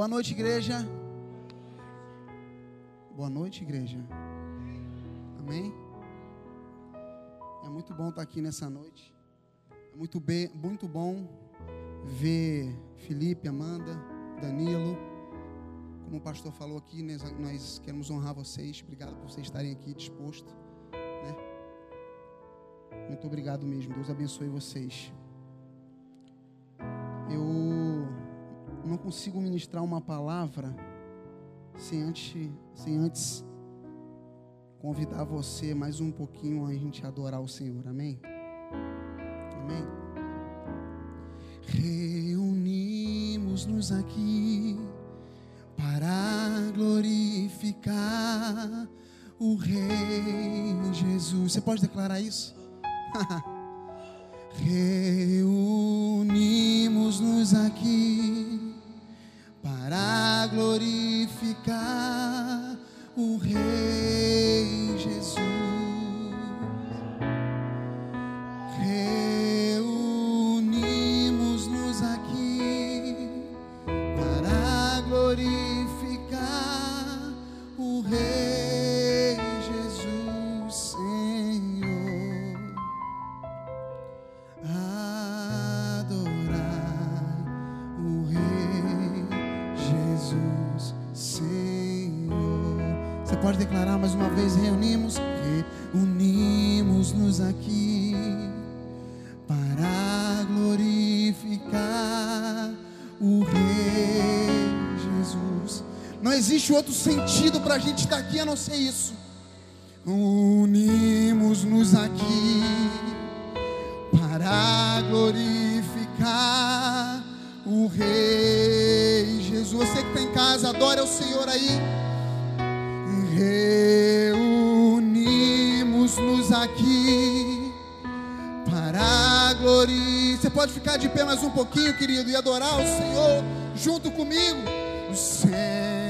Boa noite, igreja. Noite, igreja. Amém? É muito bom estar aqui nessa noite. É muito, bem, muito bom ver Felipe, Amanda, Danilo. Como o pastor falou aqui, nós, nós queremos honrar vocês. Obrigado por vocês estarem aqui dispostos. Né? Muito obrigado mesmo. Deus abençoe vocês. Eu não consigo ministrar uma palavra sem antes, sem antes convidar você mais um pouquinho a gente adorar o Senhor. Amém? Amém? Reunimos-nos aqui para glorificar o Rei Jesus. Você pode declarar isso? Você pode declarar mais uma vez: reunimos, reunimos-nos aqui para glorificar o Rei Jesus. Não existe outro sentido para a gente estar aqui a não ser isso. Unimos-nos aqui para glorificar o Rei Jesus. Você que está em casa, adore ao Senhor aí. Reunimos-nos aqui para glorificar. Você pode ficar de pé mais um pouquinho, querido, e adorar o Senhor junto comigo. O Senhor.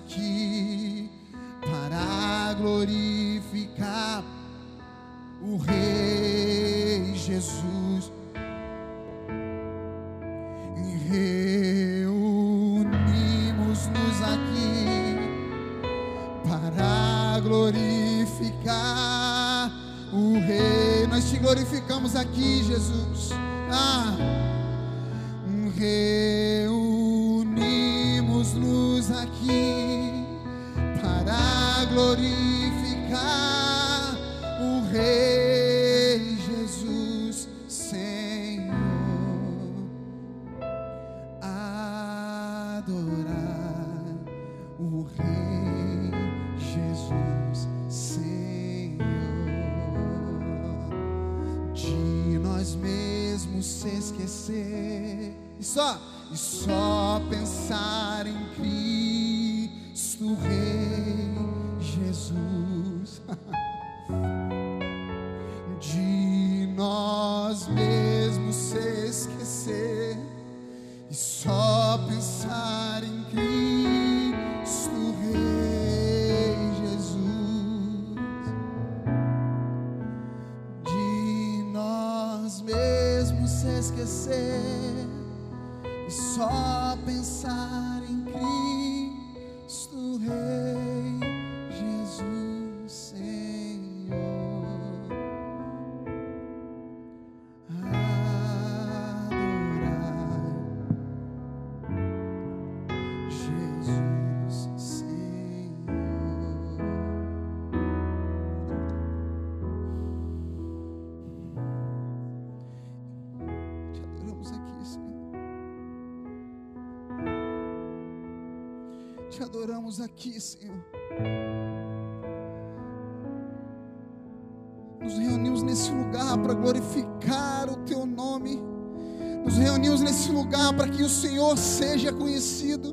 Aqui para glorificar o Rei Jesus. Reunimos-nos aqui para glorificar o Rei. Nós te glorificamos aqui, Jesus. Ah, reunimos-nos Cristo Rei adoramos aqui, Senhor. Nos reunimos nesse lugar para glorificar o Teu nome. Nos reunimos nesse lugar para que o Senhor seja conhecido.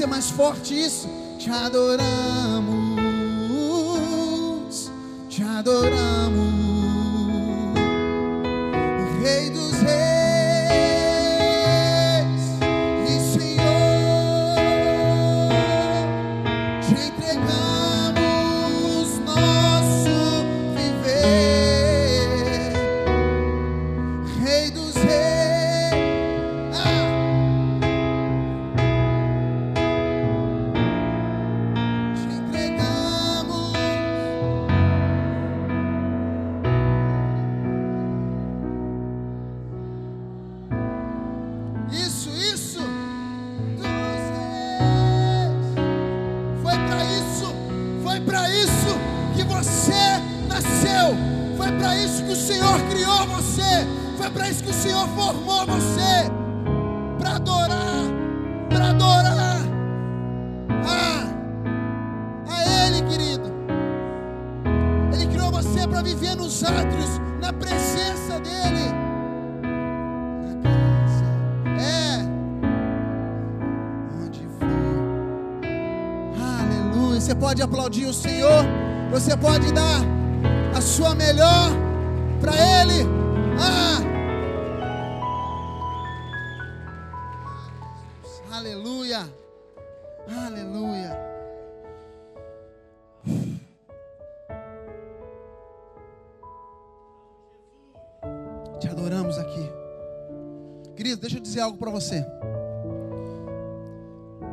Ser mais forte isso? Te adoramos, aplaudir o Senhor. Você pode dar a sua melhor para Ele. Ah. Aleluia. Aleluia. Te adoramos aqui. Querido, deixa eu dizer algo para você.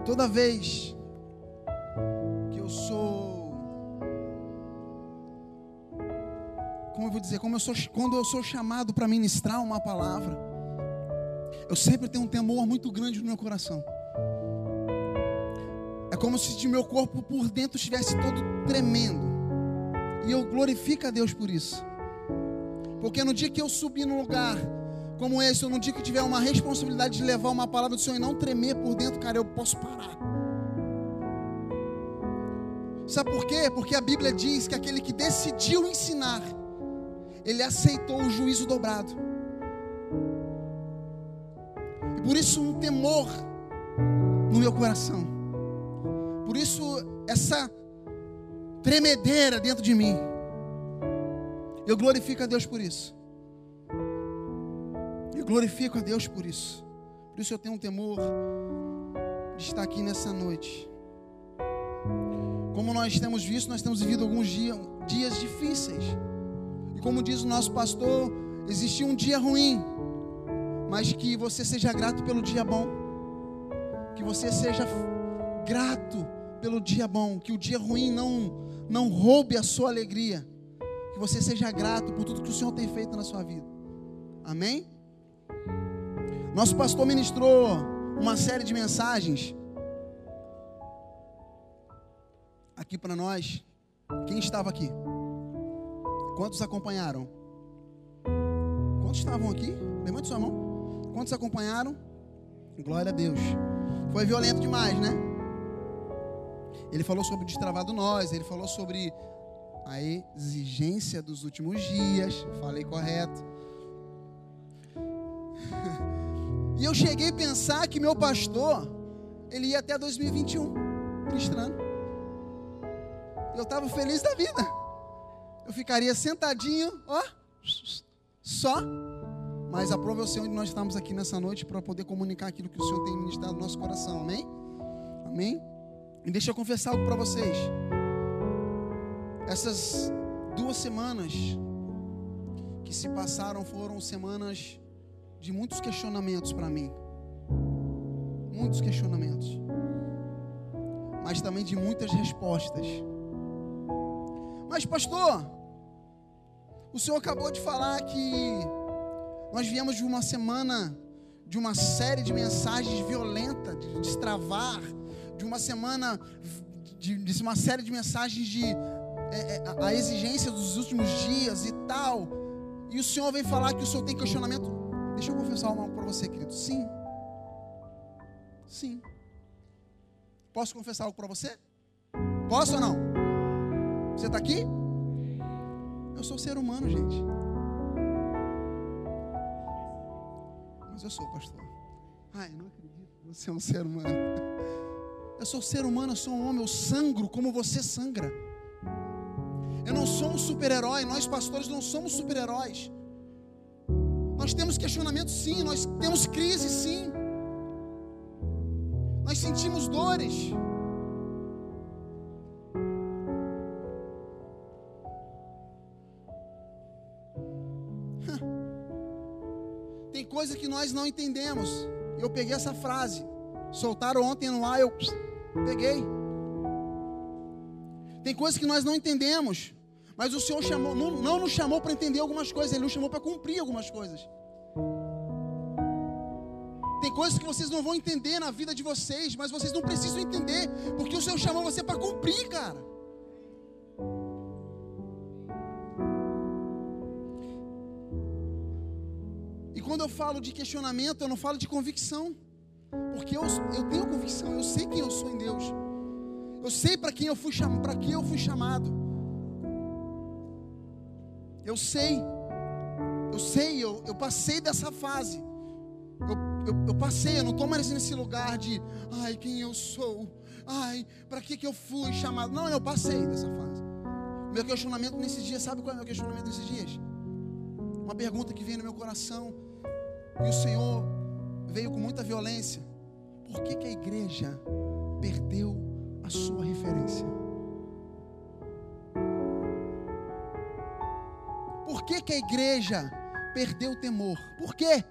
Toda vez dizer, como eu sou, quando eu sou chamado para ministrar uma palavra, eu sempre tenho um temor muito grande no meu coração. É como se o meu corpo por dentro estivesse todo tremendo. E eu glorifico a Deus por isso. Porque no dia que eu subir num lugar como esse, ou no dia que tiver uma responsabilidade de levar uma palavra do Senhor e não tremer por dentro, cara, eu posso parar. Sabe por quê? Porque a Bíblia diz que aquele que decidiu ensinar, ele aceitou o juízo dobrado. E por isso um temor no meu coração. Por isso essa tremedeira dentro de mim. Eu glorifico a Deus por isso. Eu glorifico a Deus por isso. Por isso eu tenho um temor de estar aqui nessa noite. Como nós temos visto, nós temos vivido alguns dias, dias difíceis. E como diz o nosso pastor, existiu um dia ruim, mas que você seja grato pelo dia bom. Que você seja grato pelo dia bom, que o dia ruim não não roube a sua alegria. Que você seja grato por tudo que o Senhor tem feito na sua vida. Amém? Nosso pastor ministrou uma série de mensagens aqui para nós. Quem estava aqui? Quantos acompanharam? Quantos estavam aqui? Levante sua mão. Quantos acompanharam? Glória a Deus. Foi violento demais, né? Ele falou sobre o destravado nós, ele falou sobre a exigência dos últimos dias. Falei correto. E eu cheguei a pensar que meu pastor, ele ia até 2021 ministrando. Eu estava feliz da vida. Eu ficaria sentadinho, ó, só. Mas aprove o Senhor onde nós estamos aqui nessa noite para poder comunicar aquilo que o Senhor tem ministrado no nosso coração. Amém? Amém? E deixa eu confessar algo para vocês. Essas duas semanas que se passaram foram semanas de muitos questionamentos para mim. Muitos questionamentos. Mas também de muitas respostas. Mas, pastor, o senhor acabou de falar que nós viemos de uma semana, de uma série de mensagens violentas, de destravar, de uma semana, de, de uma série de mensagens de é, é, a exigência dos últimos dias e tal. E o senhor vem falar que o senhor tem questionamento. Deixa eu confessar algo para você, querido. Sim. Sim. Posso confessar algo para você? Posso ou não? Você está aqui? Eu sou ser humano, gente. Mas eu sou, pastor. Ai, não acredito. Você é um ser humano. Eu sou ser humano, eu sou um homem, eu sangro como você sangra. Eu não sou um super-herói, nós pastores não somos super-heróis. Nós temos questionamentos sim, nós temos crise sim. Nós sentimos dores. Coisa que nós não entendemos. Eu peguei essa frase. Soltaram ontem no ar, eu peguei. Tem coisas que nós não entendemos. Mas o Senhor chamou, não, não nos chamou para entender algumas coisas, Ele nos chamou para cumprir algumas coisas. Tem coisas que vocês não vão entender na vida de vocês, mas vocês não precisam entender, porque o Senhor chamou você para cumprir, cara. Quando eu falo de questionamento, eu não falo de convicção, porque eu, eu tenho convicção, eu sei quem eu sou em Deus, eu sei para quem eu fui para quem eu fui chamado. Eu sei, eu sei, eu, eu passei dessa fase. Eu, eu, eu passei, eu não estou mais nesse lugar de, ai, quem eu sou, ai, para que, que eu fui chamado. Não, eu passei dessa fase. Meu questionamento nesses dias, sabe qual é o meu questionamento nesses dias? Uma pergunta que vem no meu coração, e o Senhor veio com muita violência. Por que, que a igreja perdeu a sua referência? Por que, que a igreja perdeu o temor? Por quê?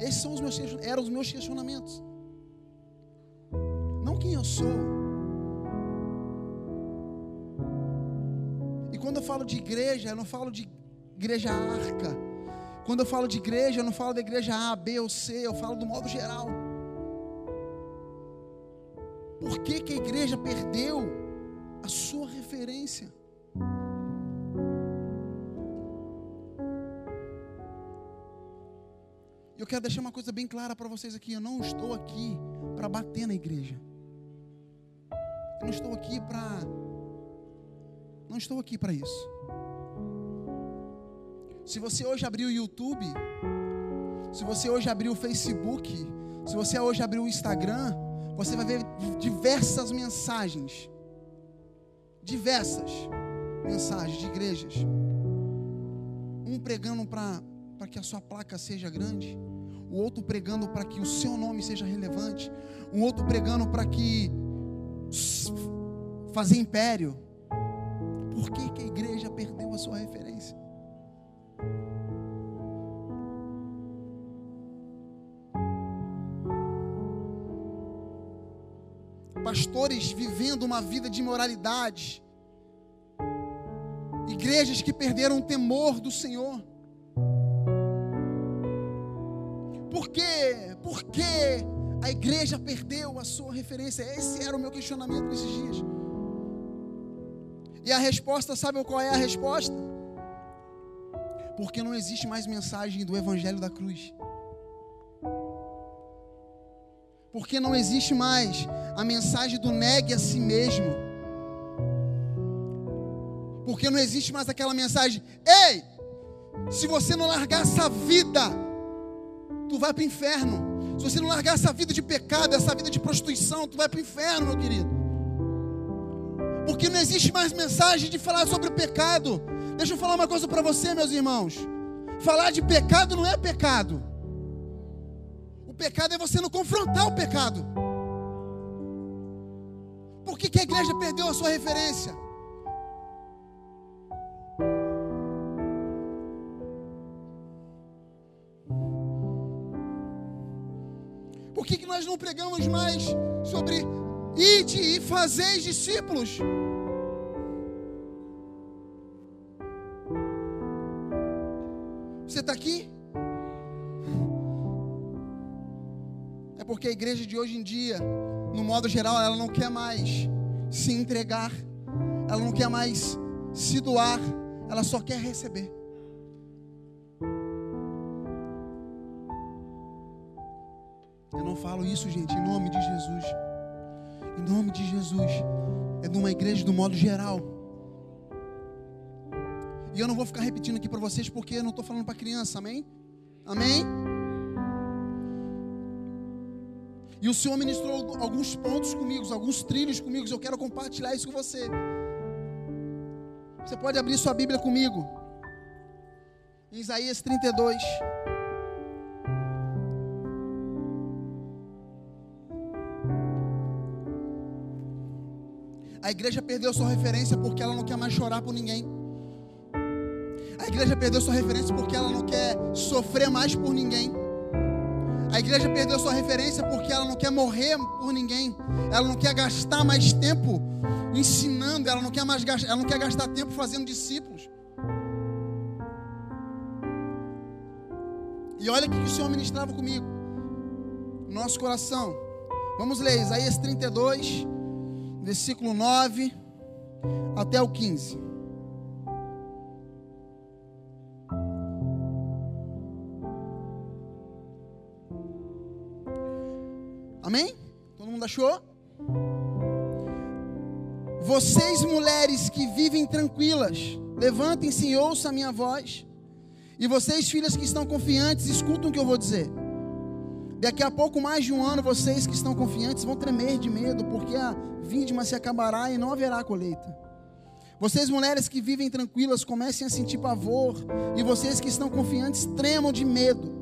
Esses são os meus, eram os meus questionamentos. Não quem eu sou. E quando eu falo de igreja, eu não falo de igreja arca. Quando eu falo de igreja, eu não falo da igreja A, B ou C, eu falo do modo geral. Por que, que a igreja perdeu a sua referência? Eu quero deixar uma coisa bem clara para vocês aqui. Eu não estou aqui para bater na igreja. Eu não estou aqui para. Não estou aqui para isso. Se você hoje abrir o YouTube, se você hoje abrir o Facebook, se você hoje abrir o Instagram, você vai ver diversas mensagens. Diversas mensagens de igrejas. Um pregando para que a sua placa seja grande o outro pregando para que o seu nome seja relevante, um outro pregando para que fazer império. Por que, que a igreja perdeu a sua referência? Pastores vivendo uma vida de imoralidade, igrejas que perderam o temor do Senhor. Por quê? Por que a igreja perdeu a sua referência? Esse era o meu questionamento nesses dias. E a resposta, sabe qual é a resposta? Porque não existe mais mensagem do Evangelho da cruz. Porque não existe mais a mensagem do negue a si mesmo. Porque não existe mais aquela mensagem: ei, se você não largar essa vida, tu vai para o inferno. Se você não largar essa vida de pecado, essa vida de prostituição, tu vai para o inferno, meu querido. Porque não existe mais mensagem de falar sobre o pecado. Deixa eu falar uma coisa para você, meus irmãos. Falar de pecado não é pecado. O pecado é você não confrontar o pecado. Por que, que a igreja perdeu a sua referência? Por que, que nós não pregamos mais sobre ide e fazeis discípulos? Você está aqui? É porque a igreja de hoje em dia, no modo geral, ela não quer mais se entregar, ela não quer mais se doar, ela só quer receber. Eu não falo isso, gente, em nome de Jesus. Em nome de Jesus. É de uma igreja do modo geral. E eu não vou ficar repetindo aqui para vocês porque eu não estou falando para criança, amém? Amém? E o Senhor ministrou alguns pontos comigo, alguns trilhos comigo. Eu quero compartilhar isso com você. Você pode abrir sua Bíblia comigo. Em Isaías 32. A igreja perdeu sua referência porque ela não quer mais chorar por ninguém. Igreja perdeu sua referência porque ela não quer sofrer mais por ninguém. A igreja perdeu sua referência porque ela não quer morrer por ninguém. Ela não quer gastar mais tempo ensinando, ela não quer mais gastar, ela não quer gastar tempo fazendo discípulos. E olha o que o Senhor ministrava comigo. Nosso coração. Vamos ler Isaías 32, versículo 9 até o 15. Amém? Todo mundo achou? Vocês, mulheres que vivem tranquilas, levantem-se e ouçam a minha voz. E vocês, filhas que estão confiantes, escutam o que eu vou dizer. Daqui a pouco, mais de um ano, vocês que estão confiantes vão tremer de medo, porque a vindima se acabará e não haverá colheita. Vocês, mulheres que vivem tranquilas, comecem a sentir pavor, e vocês que estão confiantes, tremam de medo.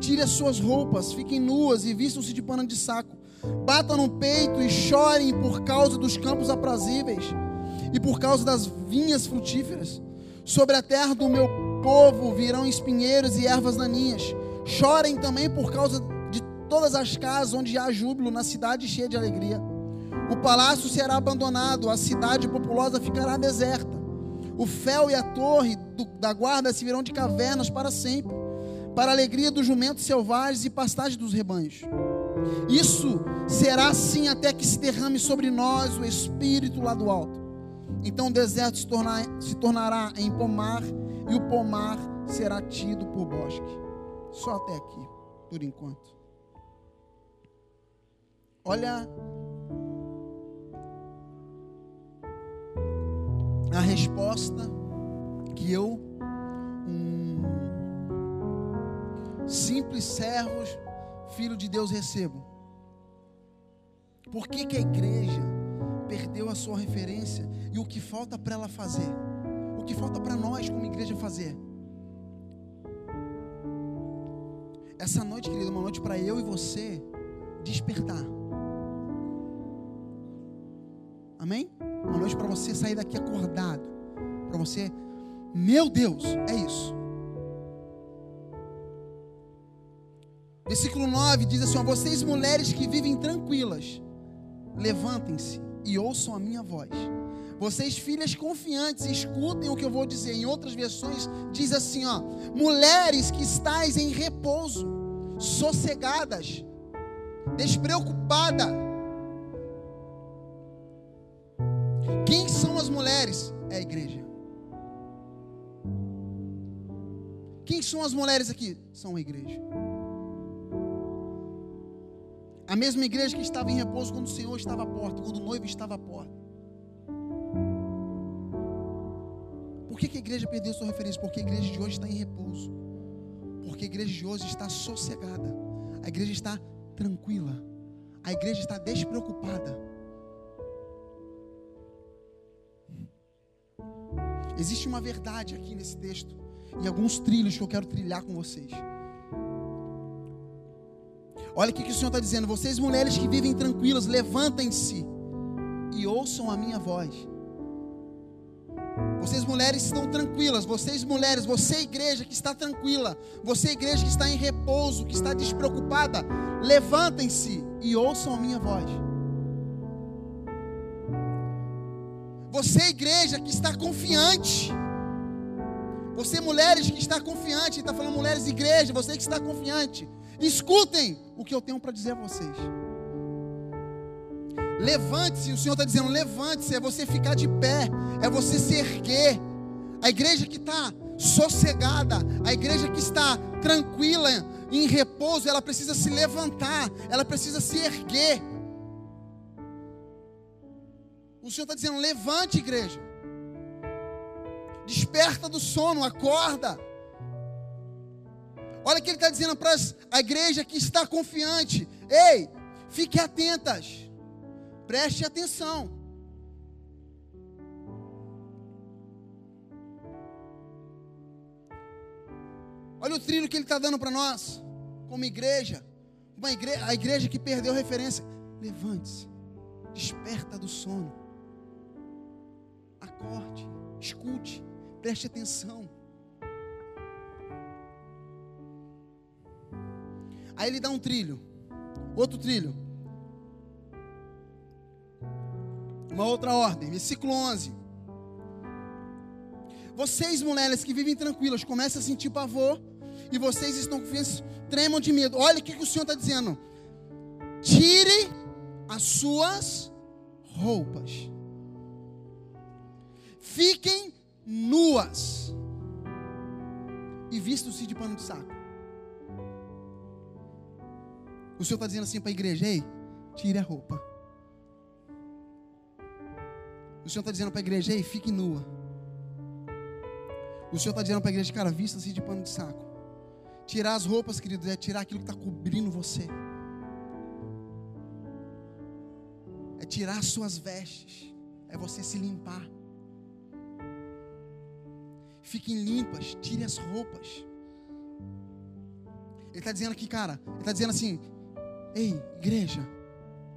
Tire as suas roupas, fiquem nuas e vistam-se de pano de saco. Batam no peito e chorem por causa dos campos aprazíveis e por causa das vinhas frutíferas. Sobre a terra do meu povo virão espinheiros e ervas daninhas. Chorem também por causa de todas as casas onde há júbilo, na cidade cheia de alegria. O palácio será abandonado, a cidade populosa ficará deserta. O fel e a torre do, da guarda se virão de cavernas para sempre, para a alegria dos jumentos selvagens e pastagem dos rebanhos. Isso será assim até que se derrame sobre nós o Espírito lá do alto. Então o deserto se, tornar, se tornará em pomar e o pomar será tido por bosque. Só até aqui, por enquanto. Olha a resposta que eu, simples servo, filho de Deus, recebo. Por que, que a igreja perdeu a sua referência e o que falta para ela fazer? O que falta para nós como igreja fazer? Essa noite, querido, uma noite para eu e você despertar. Amém? Uma noite para você sair daqui acordado. Para você, meu Deus, é isso. Versículo 9 diz assim: ó, Vocês mulheres que vivem tranquilas, levantem-se e ouçam a minha voz. Vocês, filhas confiantes, escutem o que eu vou dizer. Em outras versões, diz assim: ó, mulheres que estáis em repouso, sossegadas, despreocupada. Quem são as mulheres? É a igreja. Quem são as mulheres aqui? São a igreja. A mesma igreja que estava em repouso quando o Senhor estava à porta, quando o noivo estava à porta. Por que, que a igreja perdeu sua referência? Porque a igreja de hoje está em repouso. Porque a igreja de hoje está sossegada. A igreja está tranquila. A igreja está despreocupada. Existe uma verdade aqui nesse texto. E alguns trilhos que eu quero trilhar com vocês. Olha o que, o Senhor está dizendo. Vocês, mulheres que vivem tranquilas, levantem-se e ouçam a minha voz. Vocês mulheres estão tranquilas, vocês mulheres, você igreja que está tranquila, você igreja que está em repouso, que está despreocupada, levantem-se e ouçam a minha voz. Você, igreja, que está confiante. Você, mulheres que está confiante, está falando mulheres, igreja, você que está confiante. Escutem o que eu tenho para dizer a vocês. Levante-se, o Senhor está dizendo: levante-se, é você ficar de pé, é você se erguer. A igreja que está sossegada, a igreja que está tranquila, em repouso, ela precisa se levantar, ela precisa se erguer. O Senhor está dizendo: levante, igreja, desperta do sono, acorda. Olha o que ele está dizendo para a igreja que está confiante: ei, fique atentas. Preste atenção. Olha o trilho que ele está dando para nós, como igreja. Uma igreja, a igreja que perdeu referência. Levante-se, desperta do sono, acorde, escute, preste atenção. Aí ele dá um trilho, outro trilho. Uma outra ordem, versículo 11. Vocês, mulheres que vivem tranquilas, começam a sentir pavor, e vocês estão confiantes, tremam de medo. Olha o que, que o Senhor está dizendo: tire as suas roupas, fiquem nuas, e vistam-se de pano de saco. O Senhor está dizendo assim para a igreja: ei, tire a roupa. O Senhor está dizendo para a igreja, ei, fique nua. O Senhor está dizendo para a igreja, cara, vista-se de pano de saco. Tirar as roupas, querido, é tirar aquilo que está cobrindo você. É tirar as suas vestes. É você se limpar. Fiquem limpas, tire as roupas. Ele está dizendo aqui, cara, ele está dizendo assim: Ei, igreja,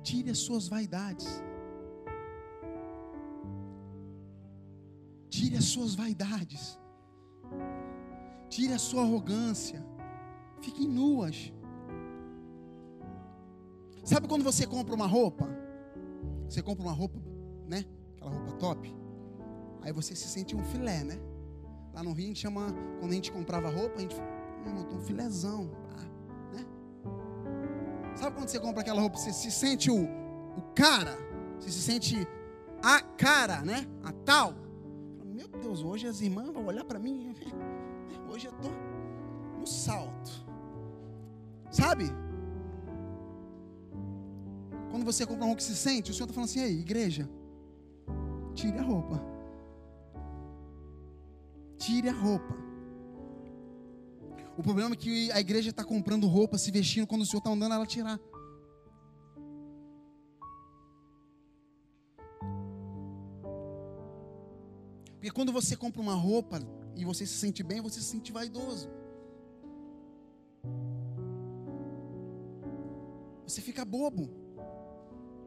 tire as suas vaidades. Tire as suas vaidades. Tire a sua arrogância. Fiquem nuas. Sabe quando você compra uma roupa? Você compra uma roupa, né? Aquela roupa top. Aí você se sente um filé, né? Lá no Rio a gente chama, quando a gente comprava roupa, a gente, meu irmão, um filézão? Sabe quando você compra aquela roupa, você se sente o, o cara, você se sente a cara, né? A tal. Meu Deus, hoje as irmãs vão olhar para mim. Hoje eu estou no salto. Sabe? Quando você compra uma roupa que se sente, o Senhor está falando assim: ei, igreja, tire a roupa. Tire a roupa. O problema é que a igreja está comprando roupa, se vestindo, quando o Senhor está mandando ela tirar. Porque quando você compra uma roupa e você se sente bem, você se sente vaidoso. Você fica bobo.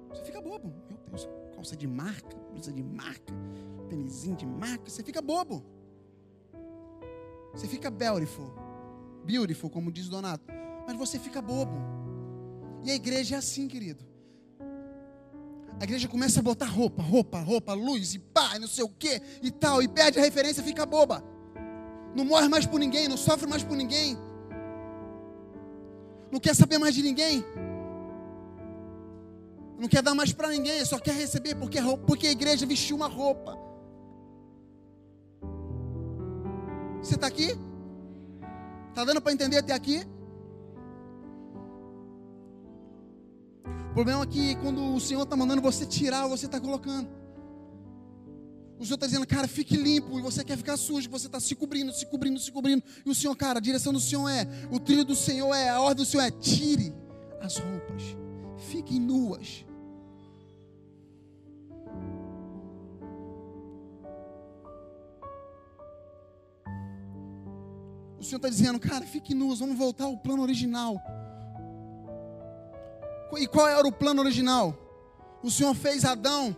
Você fica bobo. Meu Deus, calça de marca, blusa de marca, tênisinho de marca. Você fica bobo. Você fica beautiful. Beautiful, como diz Donato. Mas você fica bobo. E a igreja é assim, querido. A igreja começa a botar roupa, roupa, roupa, luz e pá, não sei o que e tal, e perde a referência, fica boba. Não morre mais por ninguém, não sofre mais por ninguém. Não quer saber mais de ninguém. Não quer dar mais para ninguém, só quer receber porque, porque a igreja vestiu uma roupa. Você está aqui? Está dando para entender até aqui? O problema é que quando o Senhor está mandando você tirar, você está colocando. O Senhor está dizendo, cara, fique limpo. E você quer ficar sujo, você está se cobrindo, se cobrindo, se cobrindo. E o Senhor, cara, a direção do Senhor é, o trilho do Senhor é, a ordem do Senhor é: tire as roupas, fiquem nuas. O Senhor está dizendo, cara, fique nuas, vamos voltar ao plano original. E qual era o plano original? O Senhor fez Adão.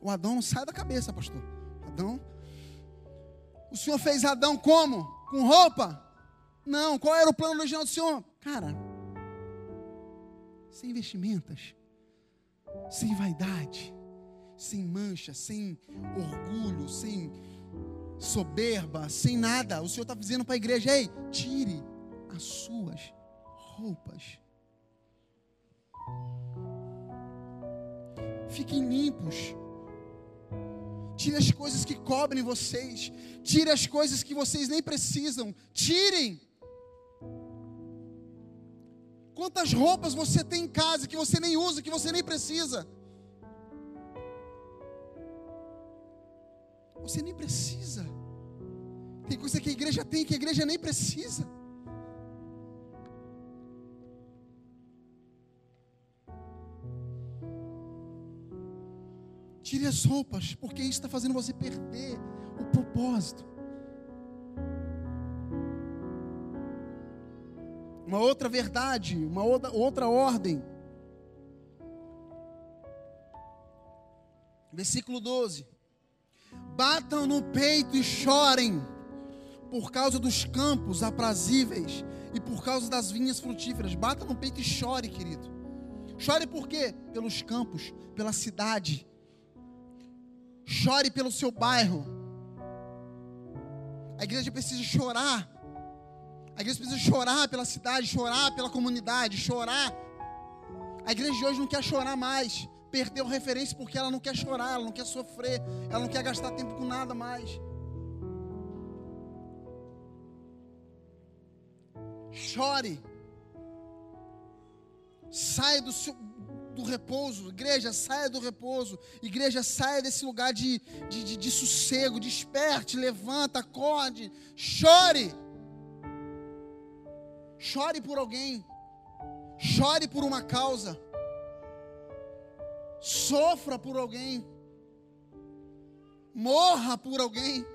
O Adão não sai da cabeça, pastor. Adão. O Senhor fez Adão como? Com roupa? Não. Qual era o plano original do Senhor? Cara, sem vestimentas, sem vaidade, sem mancha, sem orgulho, sem soberba, sem nada. O Senhor está dizendo para a igreja: ei, tire as suas roupas. Fiquem limpos. Tire as coisas que cobrem vocês. Tire as coisas que vocês nem precisam. Tirem. Quantas roupas você tem em casa que você nem usa, que você nem precisa? Você nem precisa. Tem coisa que a igreja tem que a igreja nem precisa. Tire as roupas, porque isso está fazendo você perder o propósito. Uma outra verdade, uma outra, outra ordem. Versículo 12. Batam no peito e chorem por causa dos campos aprazíveis e por causa das vinhas frutíferas. Bata no peito e chore, querido. Chore por quê? Pelos campos, pela cidade. Chore pelo seu bairro. A igreja precisa chorar a igreja precisa chorar pela cidade, chorar pela comunidade, chorar. A igreja de hoje não quer chorar mais. Perdeu referência porque ela não quer chorar, ela não quer sofrer, ela não quer gastar tempo com nada mais. Chore. Saia do, seu, do repouso, igreja, saia do repouso, igreja, saia desse lugar de, de, de, de sossego, desperte, levanta, acorde, chore. Chore por alguém. Chore por uma causa. Sofra por alguém. Morra por alguém.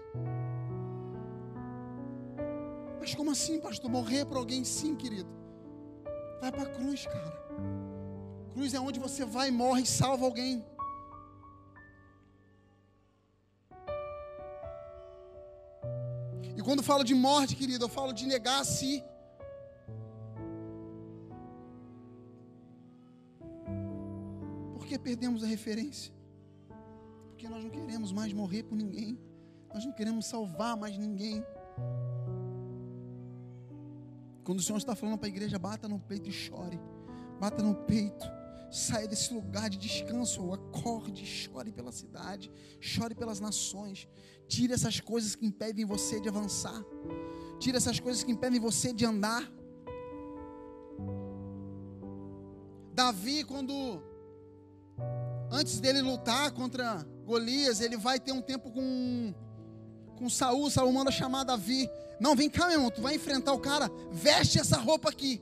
Mas como assim, pastor? Morrer por alguém? Sim, querido. Vai para a cruz, cara. Cruz é onde você vai, morre e salva alguém. E quando falo de morte, querido, eu falo de negar a si. Que perdemos a referência? Porque nós não queremos mais morrer por ninguém. Nós não queremos salvar mais ninguém. Quando o Senhor está falando para a igreja, bata no peito e chore. Bata no peito. Saia desse lugar de descanso, acorde, chore pela cidade, chore pelas nações. Tire essas coisas que impedem você de avançar. Tire essas coisas que impedem você de andar. Davi, quando antes dele lutar contra Golias, ele vai ter um tempo com, com Saul. Saul manda chamar Davi. Não, vem cá, meu irmão, tu vai enfrentar o cara, veste essa roupa aqui.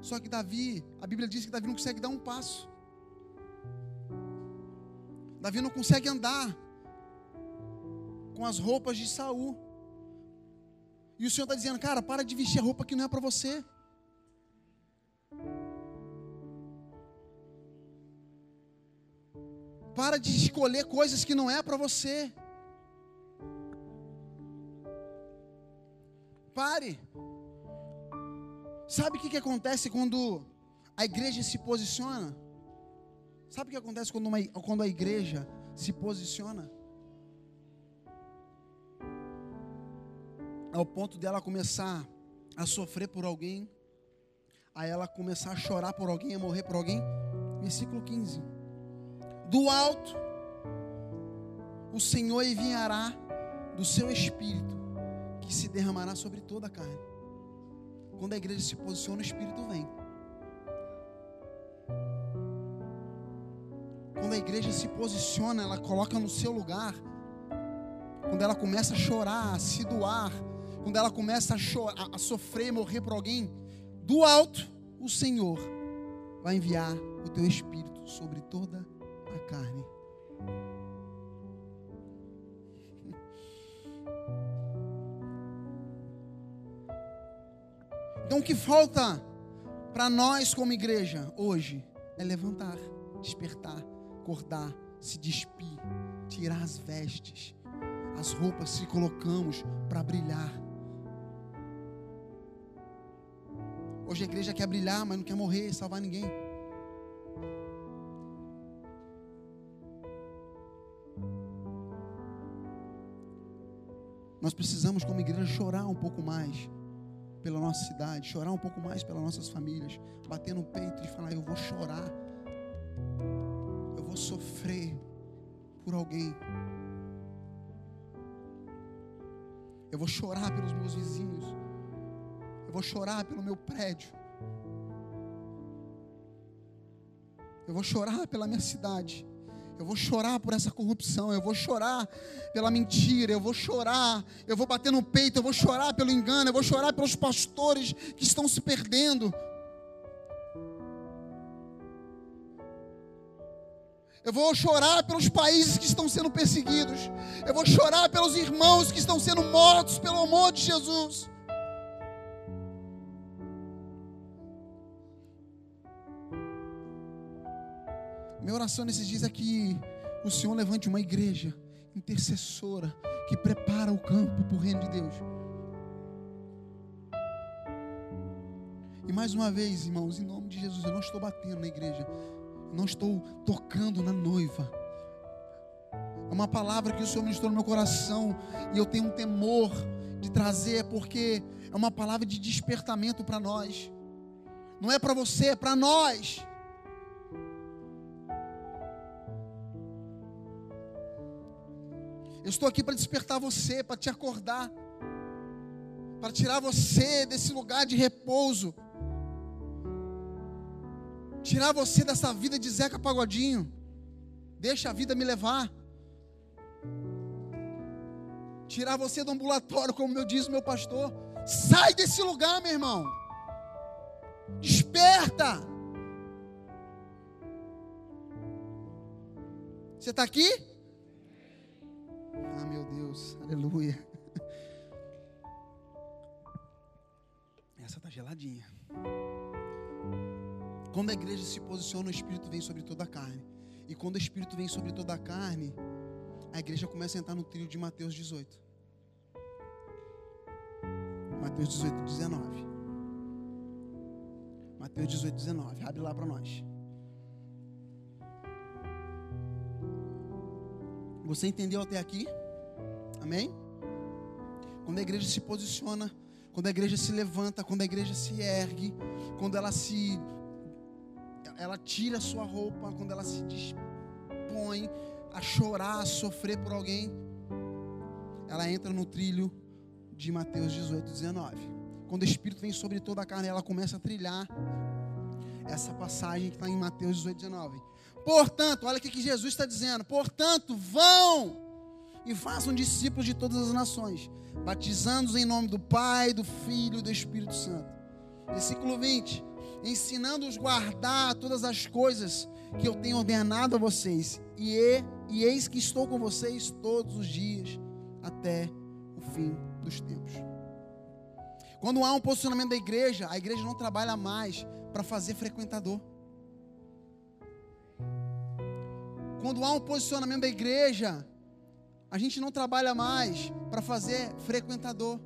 Só que Davi, a Bíblia diz que Davi não consegue dar um passo. Davi não consegue andar com as roupas de Saul. E o Senhor está dizendo, cara, para de vestir a roupa que não é para você. Para de escolher coisas que não é para você. Pare. Sabe o que, que acontece quando a igreja se posiciona? Sabe o que acontece quando, uma, quando a igreja se posiciona? Ao ponto dela começar a sofrer por alguém, a ela começar a chorar por alguém, a morrer por alguém. Versículo 15 do alto, o Senhor enviará do seu espírito, que se derramará sobre toda a carne. Quando a igreja se posiciona, o espírito vem. Quando a igreja se posiciona, ela coloca no seu lugar. Quando ela começa a chorar, a se doar, quando ela começa a, chorar, a sofrer, morrer por alguém, do alto, o Senhor vai enviar o teu espírito sobre toda a a carne. Então o que falta para nós como igreja hoje é levantar, despertar, acordar, se despir, tirar as vestes, as roupas que colocamos para brilhar. Hoje a igreja quer brilhar, mas não quer morrer salvar ninguém. Nós precisamos, como igreja, chorar um pouco mais pela nossa cidade, chorar um pouco mais pelas nossas famílias, bater no peito e falar: Eu vou chorar, eu vou sofrer por alguém, eu vou chorar pelos meus vizinhos, eu vou chorar pelo meu prédio, eu vou chorar pela minha cidade. Eu vou chorar por essa corrupção, eu vou chorar pela mentira, eu vou chorar, eu vou bater no peito, eu vou chorar pelo engano, eu vou chorar pelos pastores que estão se perdendo. Eu vou chorar pelos países que estão sendo perseguidos. Eu vou chorar pelos irmãos que estão sendo mortos pelo amor de Jesus. Minha oração nesses dias é que o Senhor levante uma igreja intercessora que prepara o campo para o reino de Deus. E mais uma vez, irmãos, em nome de Jesus, eu não estou batendo na igreja, não estou tocando na noiva. É uma palavra que o Senhor ministrou no meu coração e eu tenho um temor de trazer, porque é uma palavra de despertamento para nós. Não é para você, é para nós. Eu estou aqui para despertar você, para te acordar, para tirar você desse lugar de repouso, tirar você dessa vida de Zeca Pagodinho. Deixa a vida me levar. Tirar você do ambulatório, como eu diz o meu pastor. Sai desse lugar, meu irmão. Desperta. Você está aqui? Ah, meu Deus, aleluia. Essa tá geladinha. Quando a igreja se posiciona, o Espírito vem sobre toda a carne. E quando o Espírito vem sobre toda a carne, a igreja começa a entrar no trilho de Mateus 18. Mateus 18, 19. Mateus 18, 19. Abre lá para nós. Você entendeu até aqui? Amém? Quando a igreja se posiciona, quando a igreja se levanta, quando a igreja se ergue, quando ela se ela tira a sua roupa, quando ela se dispõe a chorar, a sofrer por alguém, ela entra no trilho de Mateus 18, 19. Quando o Espírito vem sobre toda a carne, ela começa a trilhar essa passagem que está em Mateus 18, 19. Portanto, olha o que Jesus está dizendo. Portanto, vão e façam discípulos de todas as nações, batizando-os em nome do Pai, do Filho e do Espírito Santo. Versículo 20: Ensinando-os a guardar todas as coisas que eu tenho ordenado a vocês, e, e eis que estou com vocês todos os dias, até o fim dos tempos. Quando há um posicionamento da igreja, a igreja não trabalha mais para fazer frequentador. Quando há um posicionamento da igreja, a gente não trabalha mais para fazer frequentador,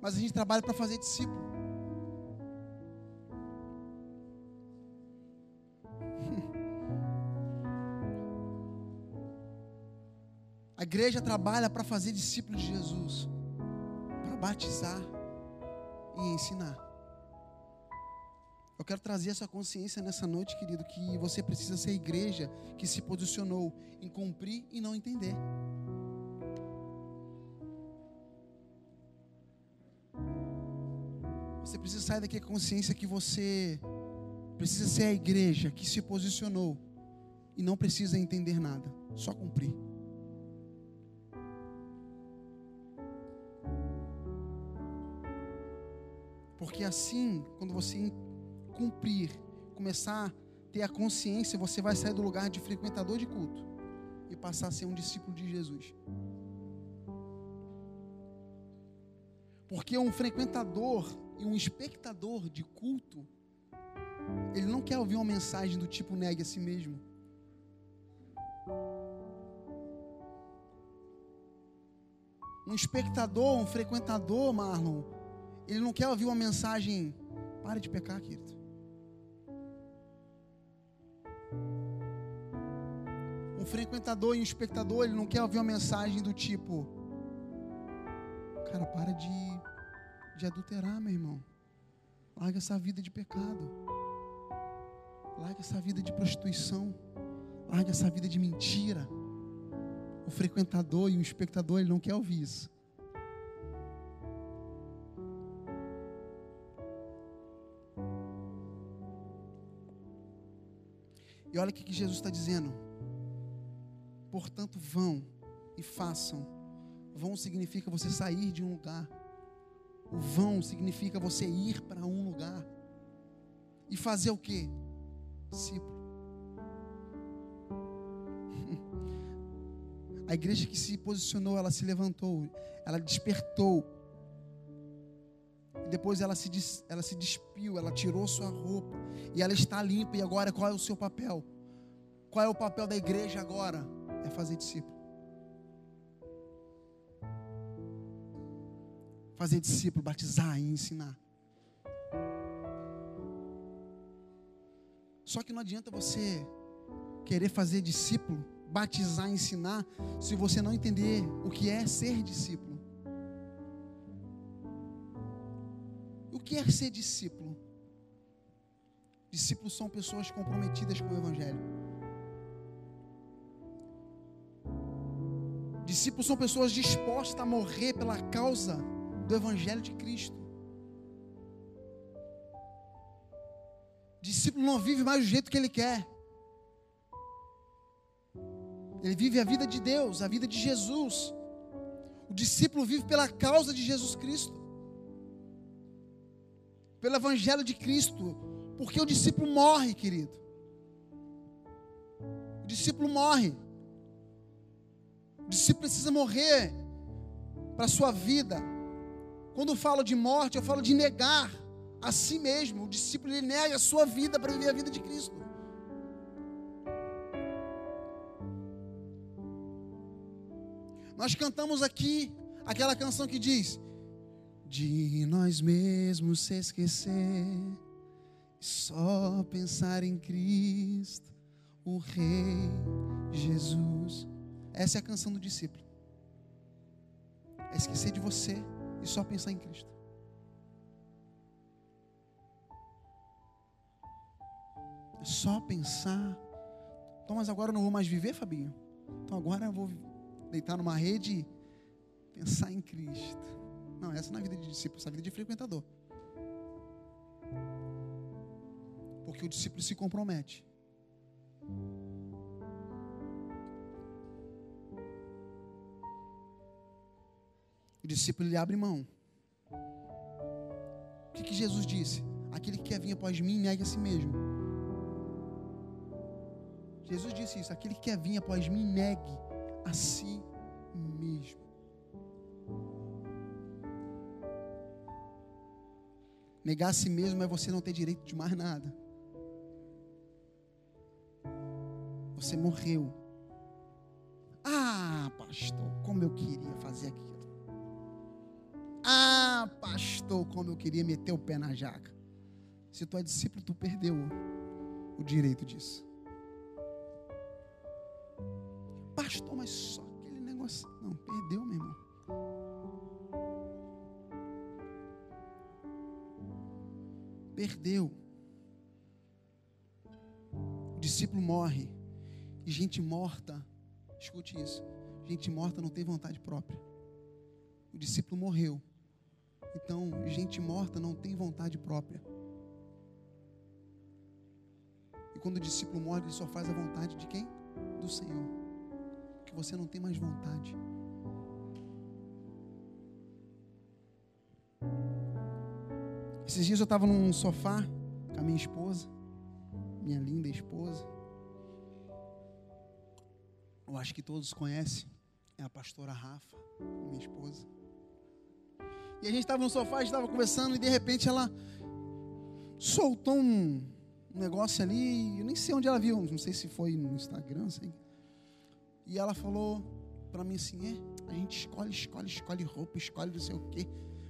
mas a gente trabalha para fazer discípulo. A igreja trabalha para fazer discípulos de Jesus, para batizar e ensinar. Eu quero trazer essa consciência nessa noite, querido, que você precisa ser a igreja que se posicionou em cumprir e não entender. Você precisa sair daqui com a consciência que você precisa ser a igreja que se posicionou e não precisa entender nada, só cumprir. Porque assim, quando você cumprir, começar a ter a consciência, você vai sair do lugar de frequentador de culto e passar a ser um discípulo de Jesus. Porque um frequentador e um espectador de culto, ele não quer ouvir uma mensagem do tipo negue a si mesmo. Um espectador, um frequentador, Marlon, ele não quer ouvir uma mensagem Pare de pecar, querido. Frequentador e um espectador, ele não quer ouvir uma mensagem do tipo: Cara, para de, de adulterar, meu irmão. Larga essa vida de pecado. Larga essa vida de prostituição. Larga essa vida de mentira. O frequentador e o espectador, ele não quer ouvir isso. E olha o que Jesus está dizendo. Portanto, vão e façam. Vão significa você sair de um lugar. O vão significa você ir para um lugar. E fazer o que? Discípulo. A igreja que se posicionou, ela se levantou, ela despertou. Depois ela se, ela se despiu, ela tirou sua roupa. E ela está limpa. E agora qual é o seu papel? Qual é o papel da igreja agora? É fazer discípulo. Fazer discípulo, batizar e ensinar. Só que não adianta você querer fazer discípulo batizar, ensinar, se você não entender o que é ser discípulo. O que é ser discípulo? Discípulos são pessoas comprometidas com o Evangelho. Discípulos são pessoas dispostas a morrer pela causa do Evangelho de Cristo. Discípulo não vive mais do jeito que ele quer. Ele vive a vida de Deus, a vida de Jesus. O discípulo vive pela causa de Jesus Cristo, pelo Evangelho de Cristo, porque o discípulo morre, querido. O discípulo morre. Discípulo precisa morrer para a sua vida. Quando eu falo de morte, eu falo de negar a si mesmo. O discípulo ele nega a sua vida para viver a vida de Cristo. Nós cantamos aqui aquela canção que diz: De nós mesmos se esquecer, só pensar em Cristo, o Rei Jesus. Essa é a canção do discípulo. É esquecer de você e só pensar em Cristo. É só pensar. Então, mas agora eu não vou mais viver, Fabinho? Então agora eu vou deitar numa rede e pensar em Cristo. Não, essa não é a vida de discípulo, essa é a vida de frequentador. Porque o discípulo se compromete. O discípulo ele abre mão. O que, que Jesus disse? Aquele que quer vir após mim, negue a si mesmo. Jesus disse isso: aquele que quer vir após mim, negue a si mesmo. Negar a si mesmo é você não ter direito de mais nada. Você morreu. Ah, pastor, como eu queria fazer aquilo. Pastor, como eu queria meter o pé na jaca. Se tu é discípulo, tu perdeu o direito disso. Pastor, mas só aquele negócio. Não, perdeu, meu irmão. Perdeu. O discípulo morre. E gente morta, escute isso. Gente morta não tem vontade própria. O discípulo morreu. Então, gente morta não tem vontade própria. E quando o discípulo morre, ele só faz a vontade de quem? Do Senhor que você não tem mais vontade. Esses dias eu estava num sofá com a minha esposa, minha linda esposa. Eu acho que todos conhecem, é a pastora Rafa, minha esposa. E a gente estava no sofá, a gente estava conversando e de repente ela soltou um, negócio ali, eu nem sei onde ela viu, não sei se foi no Instagram, sei. E ela falou para mim assim: é, a gente escolhe, escolhe, escolhe roupa, escolhe não sei o quê.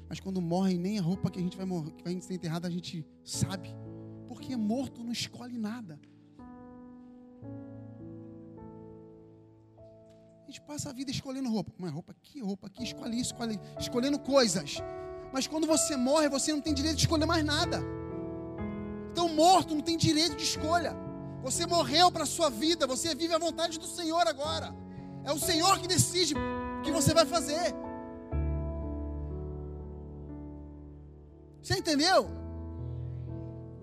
Mas quando morre, nem a roupa que a gente vai morrer, que vai ser enterrada, a gente sabe. Porque morto não escolhe nada. A gente passa a vida escolhendo roupa. Uma roupa aqui, roupa aqui, escolhe isso, escolhe, escolhendo coisas. Mas quando você morre, você não tem direito de escolher mais nada. Então, morto não tem direito de escolha. Você morreu para a sua vida, você vive a vontade do Senhor agora. É o Senhor que decide o que você vai fazer. Você entendeu?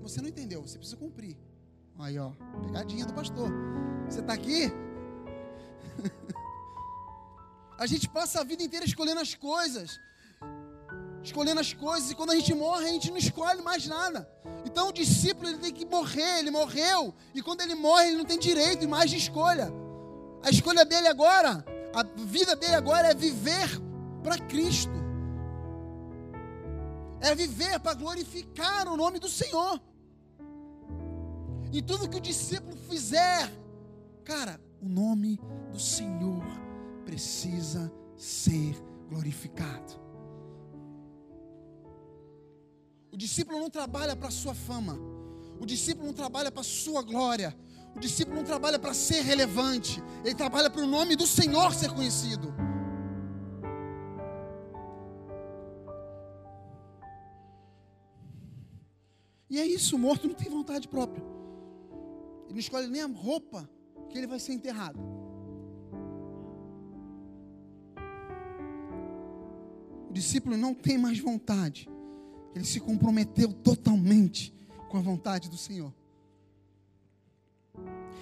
Você não entendeu, você precisa cumprir. Aí, ó, pegadinha do pastor. Você está aqui? a gente passa a vida inteira escolhendo as coisas. Escolhendo as coisas, e quando a gente morre, a gente não escolhe mais nada. Então o discípulo ele tem que morrer, ele morreu, e quando ele morre, ele não tem direito mais de escolha. A escolha dele agora, a vida dele agora é viver para Cristo. É viver para glorificar o nome do Senhor. E tudo que o discípulo fizer, cara, o nome do Senhor precisa ser glorificado. O discípulo não trabalha para a sua fama. O discípulo não trabalha para a sua glória. O discípulo não trabalha para ser relevante. Ele trabalha para o nome do Senhor ser conhecido. E é isso, o morto não tem vontade própria. Ele não escolhe nem a roupa que ele vai ser enterrado. Discípulo não tem mais vontade. Ele se comprometeu totalmente com a vontade do Senhor.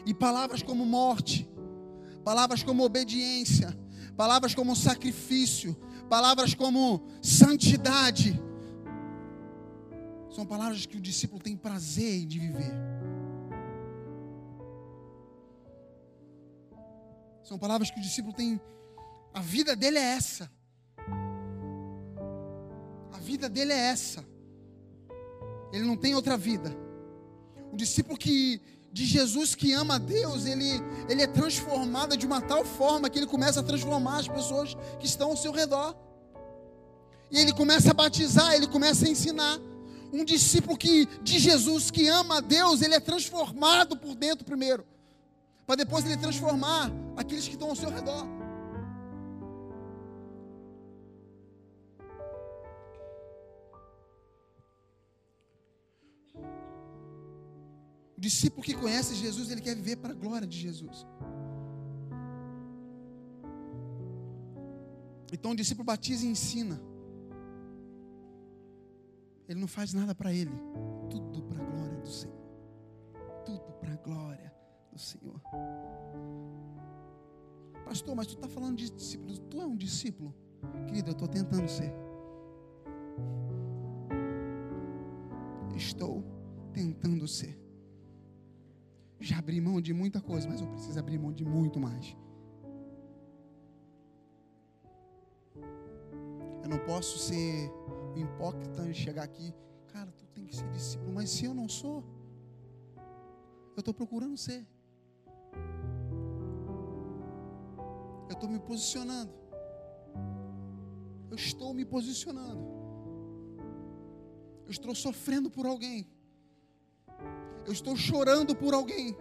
E palavras como morte, palavras como obediência, palavras como sacrifício, palavras como santidade, são palavras que o discípulo tem prazer de viver. São palavras que o discípulo tem. A vida dele é essa. Vida dele é essa. Ele não tem outra vida. O discípulo que de Jesus que ama a Deus, ele, ele é transformado de uma tal forma que ele começa a transformar as pessoas que estão ao seu redor. E ele começa a batizar, ele começa a ensinar. Um discípulo que de Jesus que ama a Deus, ele é transformado por dentro primeiro, para depois ele transformar aqueles que estão ao seu redor. Discípulo que conhece Jesus, ele quer viver para a glória de Jesus. Então o discípulo batiza e ensina. Ele não faz nada para ele. Tudo para a glória do Senhor. Tudo para a glória do Senhor. Pastor, mas tu está falando de discípulo. Tu é um discípulo? Querido, eu estou tentando ser. Estou tentando ser. Já abri mão de muita coisa, mas eu preciso abrir mão de muito mais. Eu não posso ser o hipócrita e chegar aqui, cara, tu tem que ser discípulo, mas se eu não sou, eu estou procurando ser. Eu estou me posicionando. Eu estou me posicionando. Eu estou sofrendo por alguém. Eu estou chorando por alguém.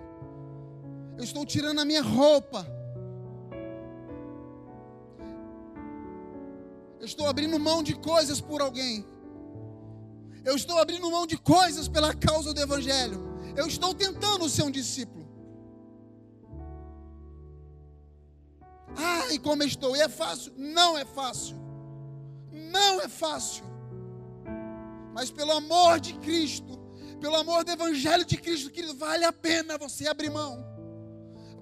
Eu estou tirando a minha roupa. Eu estou abrindo mão de coisas por alguém. Eu estou abrindo mão de coisas pela causa do Evangelho. Eu estou tentando ser um discípulo. Ai, como estou. E é fácil? Não é fácil. Não é fácil. Mas pelo amor de Cristo, pelo amor do Evangelho de Cristo, querido, vale a pena você abrir mão.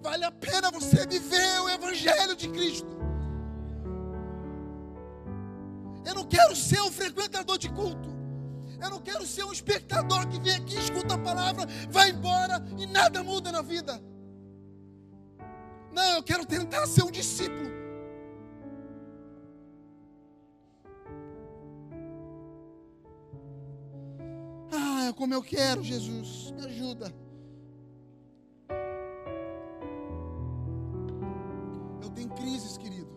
Vale a pena você viver o Evangelho de Cristo. Eu não quero ser um frequentador de culto. Eu não quero ser um espectador que vem aqui, escuta a palavra, vai embora e nada muda na vida. Não, eu quero tentar ser um discípulo. Como eu quero, Jesus, me ajuda. Eu tenho crises, querido.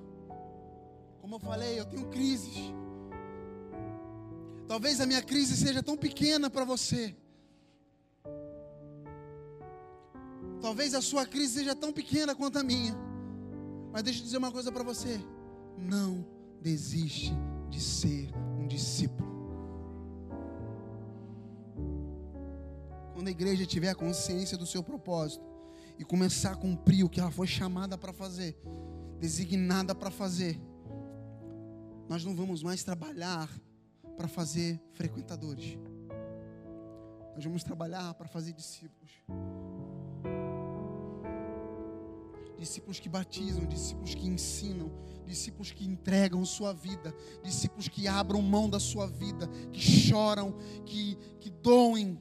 Como eu falei, eu tenho crises. Talvez a minha crise seja tão pequena para você. Talvez a sua crise seja tão pequena quanto a minha. Mas deixa eu dizer uma coisa para você. Não desiste de ser um discípulo. Quando a igreja tiver consciência do seu propósito e começar a cumprir o que ela foi chamada para fazer, designada para fazer, nós não vamos mais trabalhar para fazer frequentadores. Nós vamos trabalhar para fazer discípulos. Discípulos que batizam, discípulos que ensinam, discípulos que entregam sua vida, discípulos que abram mão da sua vida, que choram, que, que doem,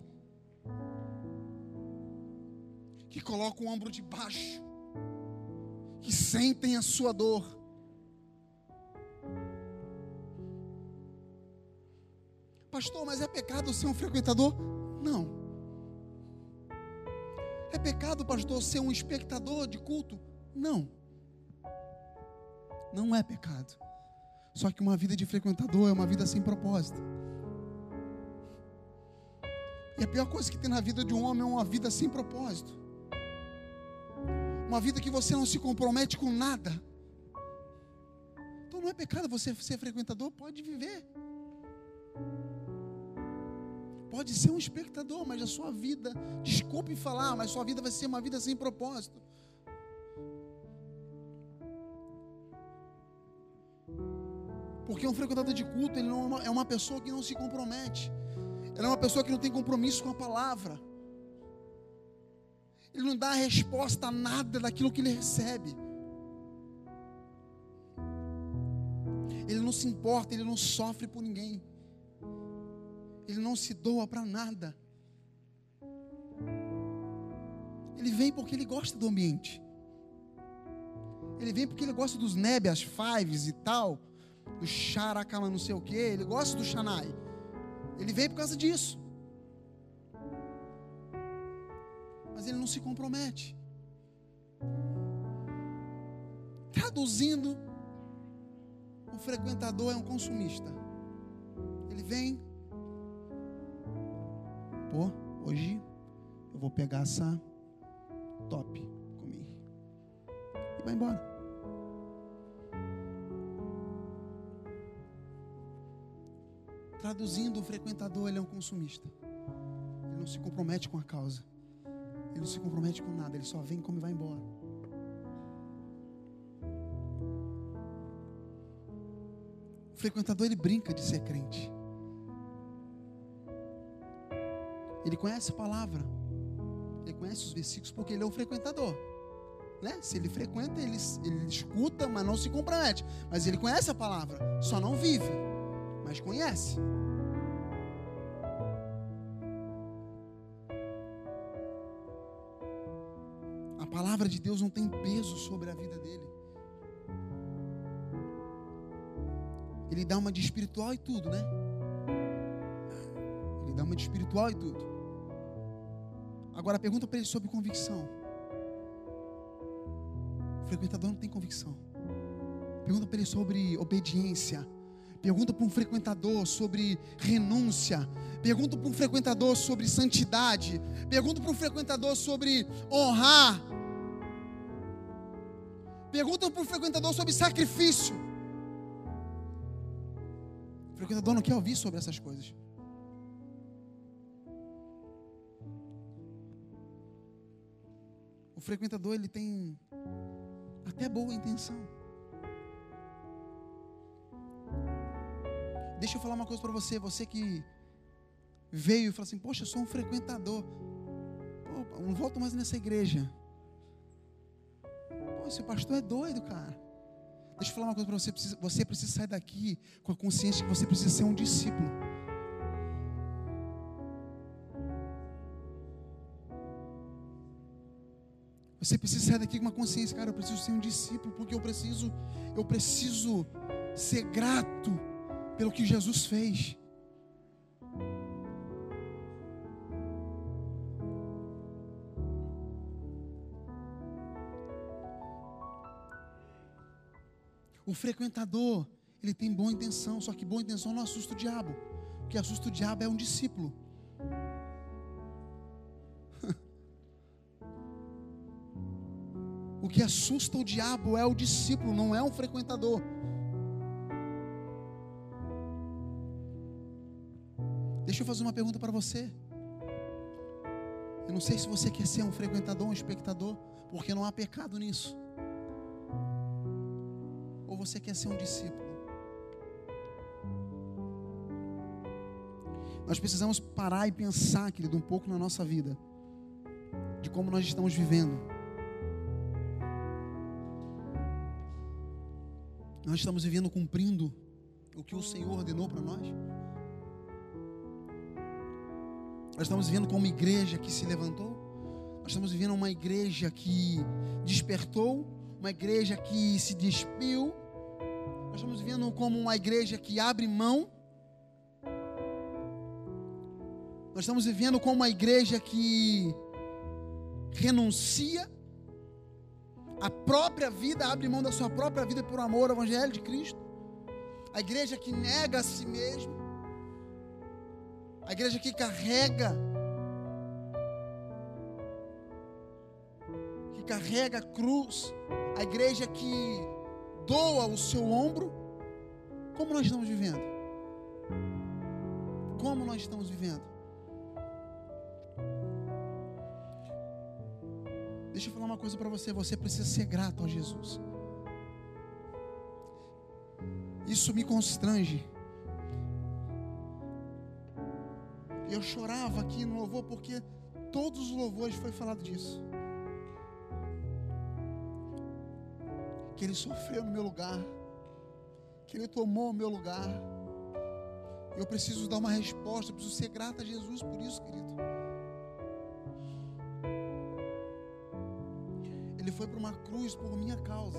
que colocam o ombro de baixo, que sentem a sua dor. Pastor, mas é pecado ser um frequentador? Não. É pecado, pastor, ser um espectador de culto? Não. Não é pecado. Só que uma vida de frequentador é uma vida sem propósito. E a pior coisa que tem na vida de um homem é uma vida sem propósito. Uma vida que você não se compromete com nada. Então não é pecado você ser frequentador, pode viver. Pode ser um espectador, mas a sua vida, desculpe falar, mas sua vida vai ser uma vida sem propósito. Porque um frequentador de culto, ele não é uma, é uma pessoa que não se compromete. Ele é uma pessoa que não tem compromisso com a palavra. Ele não dá resposta a nada daquilo que ele recebe. Ele não se importa, ele não sofre por ninguém ele não se doa para nada. Ele vem porque ele gosta do ambiente. Ele vem porque ele gosta dos neb, as fives e tal, do characama não sei o que, ele gosta do Xanai. Ele vem por causa disso. Mas ele não se compromete. Traduzindo, o frequentador é um consumista. Ele vem, pô, hoje eu vou pegar essa top comigo. E vai embora. Traduzindo, o frequentador ele é um consumista. Ele não se compromete com a causa. Ele não se compromete com nada, ele só vem como e vai embora. O frequentador ele brinca de ser crente. Ele conhece a palavra. Ele conhece os versículos porque ele é um frequentador. Né? Se ele frequenta, ele, ele escuta, mas não se compromete. Mas ele conhece a palavra, só não vive, mas conhece. Palavra de Deus não tem peso sobre a vida dele. Ele dá uma de espiritual e tudo, né? Ele dá uma de espiritual e tudo. Agora pergunta para ele sobre convicção. O frequentador não tem convicção. Pergunta para ele sobre obediência. Pergunta para um frequentador sobre renúncia. Pergunta para um frequentador sobre santidade. Pergunta para um frequentador sobre honrar. Pergunta para um frequentador sobre sacrifício. O frequentador não quer ouvir sobre essas coisas. O frequentador ele tem até boa intenção. Deixa eu falar uma coisa para você, você que veio e falou assim: Poxa, eu sou um frequentador. Pô, não volto mais nessa igreja. Esse pastor é doido, cara. Deixa eu falar uma coisa para você: você precisa sair daqui com a consciência que você precisa ser um discípulo. Você precisa sair daqui com uma consciência, cara, eu preciso ser um discípulo, porque eu preciso, eu preciso ser grato pelo que Jesus fez. O frequentador, ele tem boa intenção, só que boa intenção não assusta o diabo. que assusta o diabo é um discípulo. O que assusta o diabo é o discípulo, não é um frequentador. Deixa eu fazer uma pergunta para você. Eu não sei se você quer ser um frequentador, um espectador, porque não há pecado nisso. Você quer ser um discípulo. Nós precisamos parar e pensar, querido, um pouco na nossa vida, de como nós estamos vivendo. Nós estamos vivendo cumprindo o que o Senhor ordenou para nós? Nós estamos vivendo como igreja que se levantou? Nós estamos vivendo uma igreja que despertou, uma igreja que se despiu. Nós estamos vivendo como uma igreja que abre mão. Nós estamos vivendo como uma igreja que renuncia a própria vida, abre mão da sua própria vida por amor ao Evangelho de Cristo. A igreja que nega a si mesmo. A igreja que carrega. Que carrega a cruz. A igreja que doa o seu ombro. Como nós estamos vivendo? Como nós estamos vivendo? Deixa eu falar uma coisa para você: você precisa ser grato a Jesus. Isso me constrange. Eu chorava aqui no louvor porque todos os louvores foi falado disso. Que ele sofreu no meu lugar, que ele tomou o meu lugar. Eu preciso dar uma resposta, eu preciso ser grato a Jesus por isso, querido. Ele foi para uma cruz por minha causa.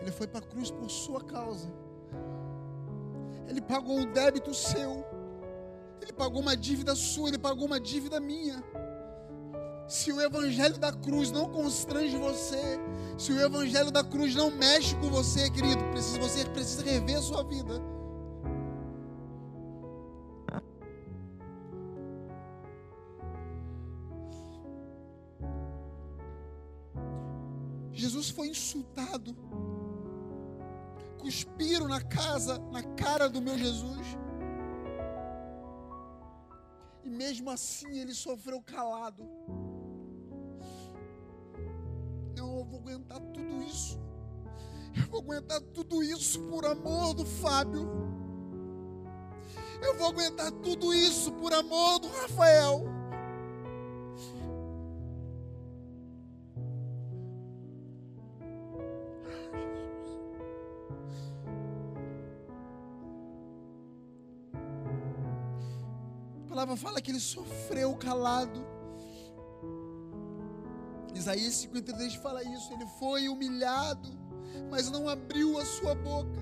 Ele foi para a cruz por sua causa. Ele pagou um débito seu. Ele pagou uma dívida sua, ele pagou uma dívida minha. Se o evangelho da cruz não constrange você, se o evangelho da cruz não mexe com você, querido, precisa, você precisa rever a sua vida. Jesus foi insultado. Cuspiram na casa, na cara do meu Jesus. E mesmo assim ele sofreu calado. Aguentar tudo isso. Eu vou aguentar tudo isso por amor do Fábio. Eu vou aguentar tudo isso por amor do Rafael. palavra fala que ele sofreu calado. Isaías 53 fala isso. Ele foi humilhado, mas não abriu a sua boca.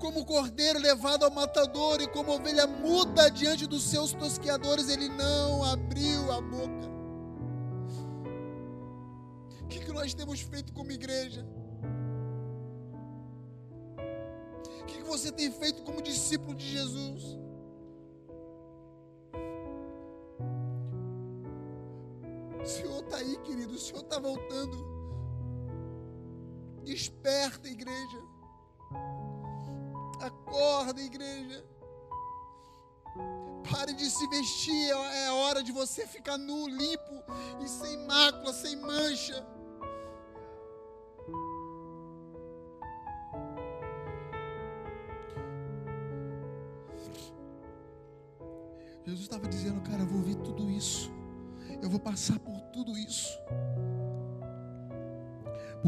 Como cordeiro levado ao matador e como ovelha muda diante dos seus tosqueadores, ele não abriu a boca. O que, que nós temos feito como igreja? O que, que você tem feito como discípulo de Jesus? Aí, querido. O Senhor está voltando. Desperta, igreja. Acorda, igreja. Pare de se vestir. É hora de você ficar nu, limpo e sem mácula, sem mancha.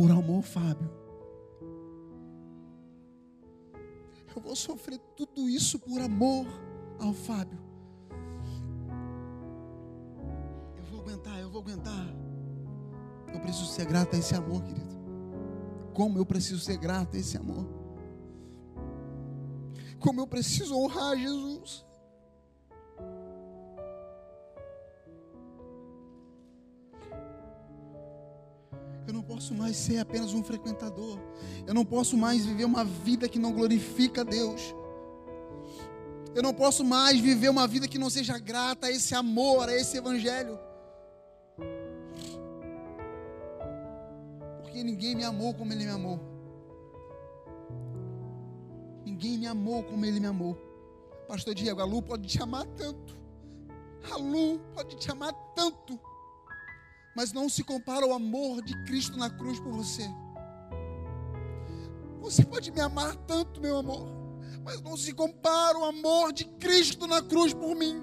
Por amor, Fábio. Eu vou sofrer tudo isso por amor ao Fábio. Eu vou aguentar, eu vou aguentar. Eu preciso ser grato a esse amor, querido. Como eu preciso ser grato a esse amor. Como eu preciso honrar Jesus. Posso mais ser apenas um frequentador. Eu não posso mais viver uma vida que não glorifica a Deus. Eu não posso mais viver uma vida que não seja grata a esse amor, a esse evangelho. Porque ninguém me amou como ele me amou. Ninguém me amou como ele me amou. Pastor Diego, a Lu pode te amar tanto. A Lu pode te amar tanto. Mas não se compara ao amor de Cristo na cruz por você. Você pode me amar tanto, meu amor mas não se compara o amor de Cristo na cruz por mim.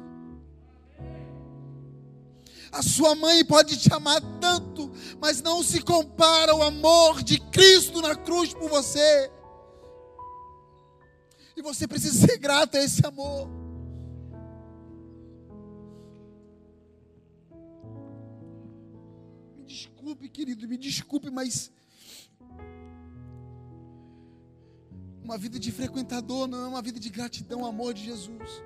A sua mãe pode te amar tanto, mas não se compara o amor de Cristo na cruz por você. E você precisa ser grato a esse amor. Desculpe, querido, me desculpe, mas Uma vida de frequentador não é uma vida de gratidão, amor de Jesus.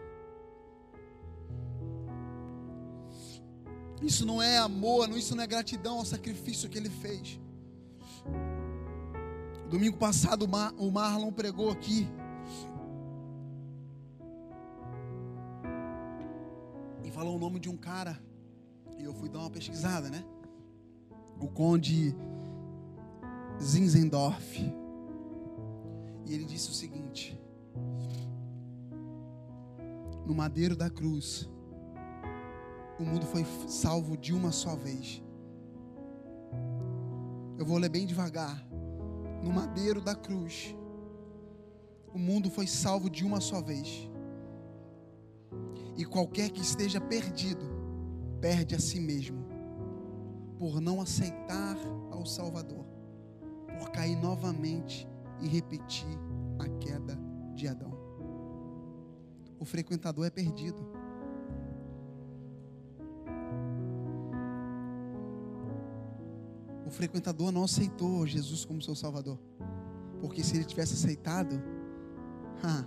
Isso não é amor, isso não é gratidão ao sacrifício que ele fez. Domingo passado o Marlon pregou aqui. E falou o nome de um cara. E eu fui dar uma pesquisada, né? O Conde Zinzendorf. E ele disse o seguinte: No madeiro da cruz, o mundo foi salvo de uma só vez. Eu vou ler bem devagar. No madeiro da cruz, o mundo foi salvo de uma só vez. E qualquer que esteja perdido, perde a si mesmo, por não aceitar ao Salvador, por cair novamente e repetir a queda de Adão. O frequentador é perdido. O frequentador não aceitou Jesus como seu Salvador. Porque se ele tivesse aceitado, ha,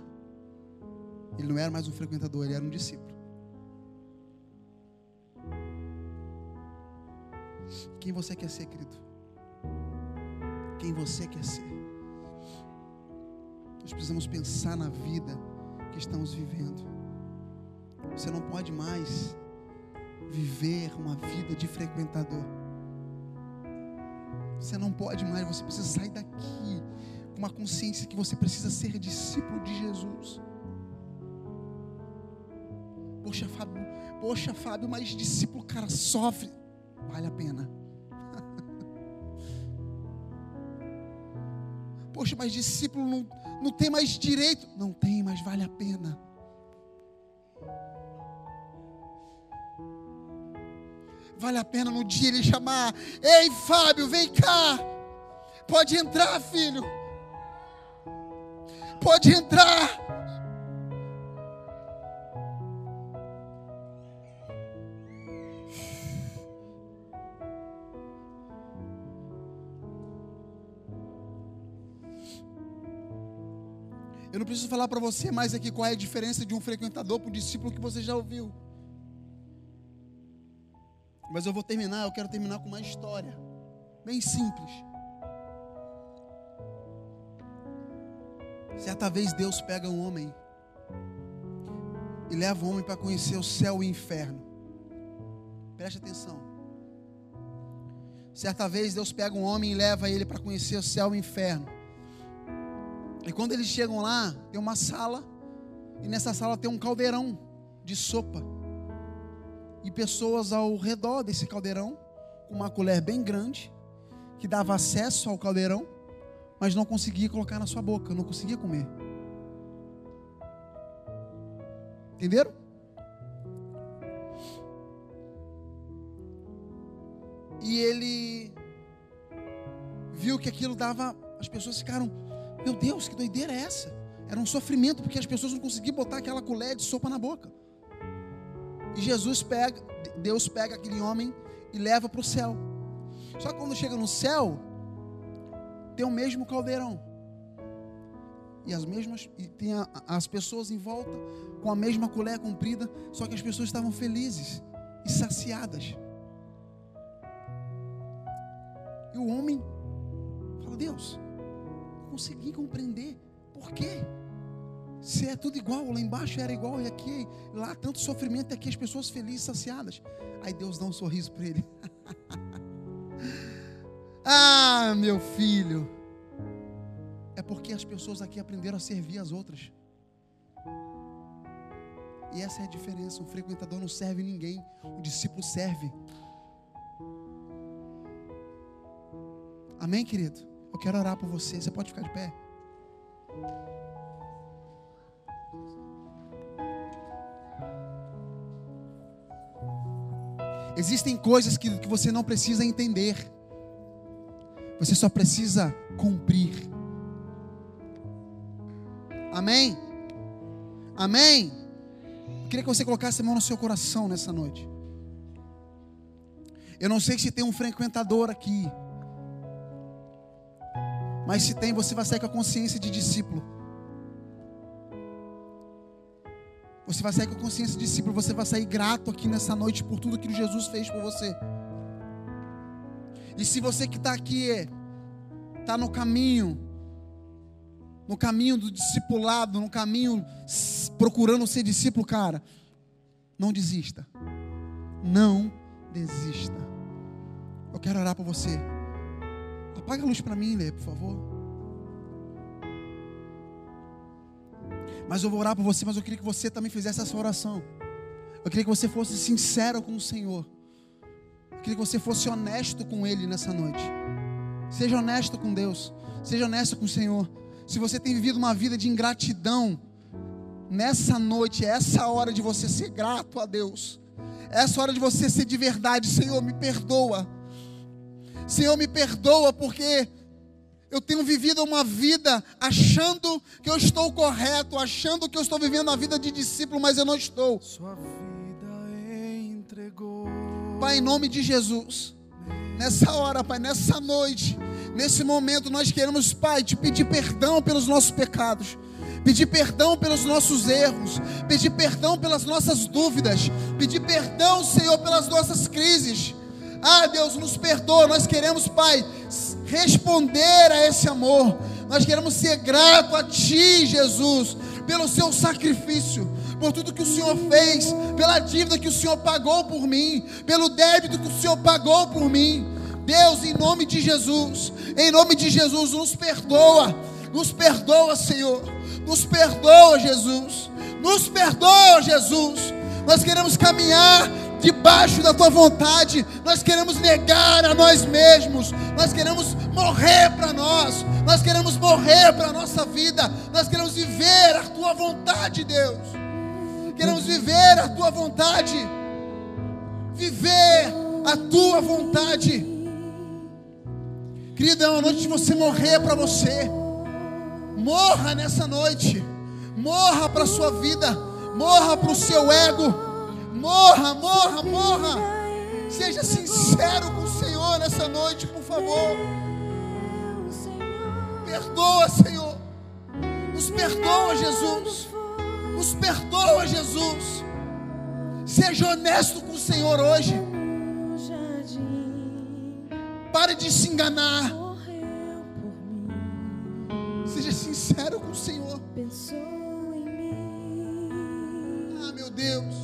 ele não era mais um frequentador, ele era um discípulo. Quem você quer ser, querido? Quem você quer ser? Nós precisamos pensar na vida que estamos vivendo. Você não pode mais viver uma vida de frequentador. Você não pode mais, você precisa sair daqui com uma consciência que você precisa ser discípulo de Jesus. Poxa, Fábio, poxa, Fábio, mas discípulo, cara, sofre. Vale a pena. Poxa, mas discípulo não, não tem mais direito. Não tem, mas vale a pena. Vale a pena no dia ele chamar: Ei, Fábio, vem cá. Pode entrar, filho. Pode entrar. Falar para você mais aqui qual é a diferença de um frequentador para um discípulo que você já ouviu. Mas eu vou terminar, eu quero terminar com uma história bem simples. Certa vez Deus pega um homem e leva o homem para conhecer o céu e o inferno. Preste atenção. Certa vez Deus pega um homem e leva ele para conhecer o céu e o inferno. E quando eles chegam lá, tem uma sala, e nessa sala tem um caldeirão de sopa. E pessoas ao redor desse caldeirão, com uma colher bem grande, que dava acesso ao caldeirão, mas não conseguia colocar na sua boca, não conseguia comer. Entenderam? E ele viu que aquilo dava, as pessoas ficaram meu Deus, que doideira é essa? Era um sofrimento porque as pessoas não conseguiam botar aquela colher de sopa na boca. E Jesus pega, Deus pega aquele homem e leva para o céu. Só que quando chega no céu, tem o mesmo caldeirão. E as mesmas e tem a, as pessoas em volta com a mesma colher comprida, só que as pessoas estavam felizes e saciadas. E o homem fala: "Deus, consegui compreender por quê. Se é tudo igual, lá embaixo era igual e aqui, lá tanto sofrimento e aqui as pessoas felizes, saciadas. Aí Deus dá um sorriso para ele. ah, meu filho. É porque as pessoas aqui aprenderam a servir as outras. E essa é a diferença. O frequentador não serve ninguém, o discípulo serve. Amém, querido? Eu quero orar por você. Você pode ficar de pé? Existem coisas que, que você não precisa entender, você só precisa cumprir. Amém? Amém? Eu queria que você colocasse a mão no seu coração nessa noite. Eu não sei se tem um frequentador aqui, mas se tem, você vai sair com a consciência de discípulo. Você vai sair com a consciência de discípulo, você vai sair grato aqui nessa noite por tudo que Jesus fez por você. E se você que está aqui está no caminho, no caminho do discipulado, no caminho procurando ser discípulo, cara, não desista. Não desista. Eu quero orar por você. Apaga a luz para mim, Lê, por favor. Mas eu vou orar por você, mas eu queria que você também fizesse essa oração. Eu queria que você fosse sincero com o Senhor. Eu queria que você fosse honesto com Ele nessa noite. Seja honesto com Deus. Seja honesto com o Senhor. Se você tem vivido uma vida de ingratidão, nessa noite é essa hora de você ser grato a Deus. É essa hora de você ser de verdade. Senhor, me perdoa. Senhor, me perdoa porque eu tenho vivido uma vida achando que eu estou correto, achando que eu estou vivendo a vida de discípulo, mas eu não estou. Sua vida entregou. Pai, em nome de Jesus, nessa hora, Pai, nessa noite, nesse momento, nós queremos, Pai, te pedir perdão pelos nossos pecados pedir perdão pelos nossos erros, pedir perdão pelas nossas dúvidas, pedir perdão, Senhor, pelas nossas crises. Ah, Deus, nos perdoa. Nós queremos, Pai, responder a esse amor. Nós queremos ser grato a Ti, Jesus, pelo Seu sacrifício, por tudo que o Senhor fez, pela dívida que o Senhor pagou por mim, pelo débito que o Senhor pagou por mim. Deus, em nome de Jesus, em nome de Jesus, nos perdoa, nos perdoa, Senhor, nos perdoa, Jesus, nos perdoa, Jesus. Nós queremos caminhar debaixo da tua vontade. Nós queremos negar a nós mesmos. Nós queremos morrer para nós. Nós queremos morrer para a nossa vida. Nós queremos viver a tua vontade, Deus. Queremos viver a tua vontade. Viver a tua vontade. Querida, é uma noite de você morrer para você. Morra nessa noite. Morra para a sua vida. Morra para o seu ego Morra, morra, morra. Seja sincero com o Senhor nessa noite, por favor. Perdoa, Senhor. Nos perdoa, Jesus. Nos perdoa, Jesus. Seja honesto com o Senhor hoje. Pare de se enganar. Seja sincero com o Senhor. Ah, meu Deus.